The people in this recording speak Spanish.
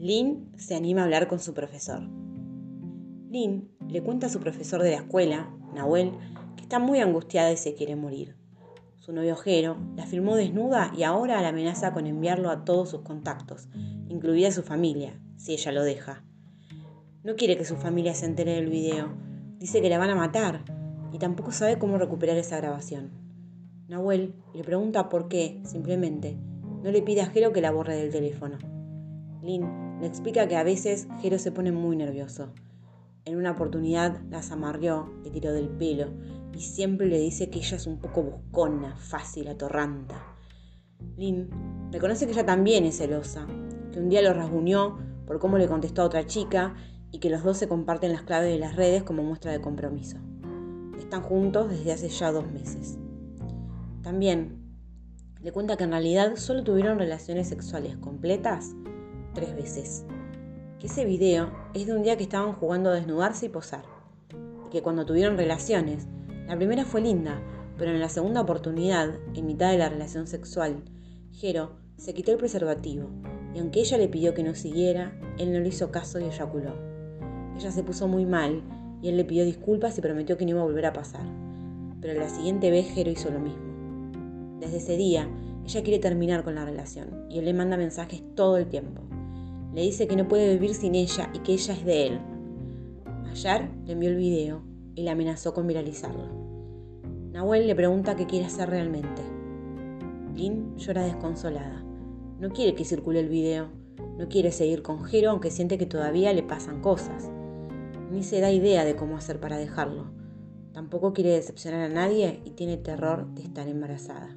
Lynn se anima a hablar con su profesor. Lynn le cuenta a su profesor de la escuela, Nahuel, que está muy angustiada y se quiere morir. Su novio Jero la filmó desnuda y ahora la amenaza con enviarlo a todos sus contactos, incluida su familia, si ella lo deja. No quiere que su familia se entere del video. Dice que la van a matar y tampoco sabe cómo recuperar esa grabación. Nahuel le pregunta por qué, simplemente, no le pide a Jero que la borre del teléfono. Lynn le explica que a veces Jero se pone muy nervioso. En una oportunidad las amarrió, le tiró del pelo y siempre le dice que ella es un poco buscona, fácil, atorranta. Lynn reconoce que ella también es celosa, que un día lo rasguñó por cómo le contestó a otra chica y que los dos se comparten las claves de las redes como muestra de compromiso. Están juntos desde hace ya dos meses. También le cuenta que en realidad solo tuvieron relaciones sexuales completas tres veces. Que ese video es de un día que estaban jugando a desnudarse y posar. Y que cuando tuvieron relaciones, la primera fue linda, pero en la segunda oportunidad, en mitad de la relación sexual, Jero se quitó el preservativo y aunque ella le pidió que no siguiera, él no le hizo caso y eyaculó. Ella se puso muy mal y él le pidió disculpas y prometió que no iba a volver a pasar. Pero la siguiente vez Jero hizo lo mismo. Desde ese día, ella quiere terminar con la relación y él le manda mensajes todo el tiempo. Le dice que no puede vivir sin ella y que ella es de él. Ayer le envió el video y la amenazó con viralizarlo. Nahuel le pregunta qué quiere hacer realmente. Lynn llora desconsolada. No quiere que circule el video. No quiere seguir con Jero aunque siente que todavía le pasan cosas. Ni se da idea de cómo hacer para dejarlo. Tampoco quiere decepcionar a nadie y tiene terror de estar embarazada.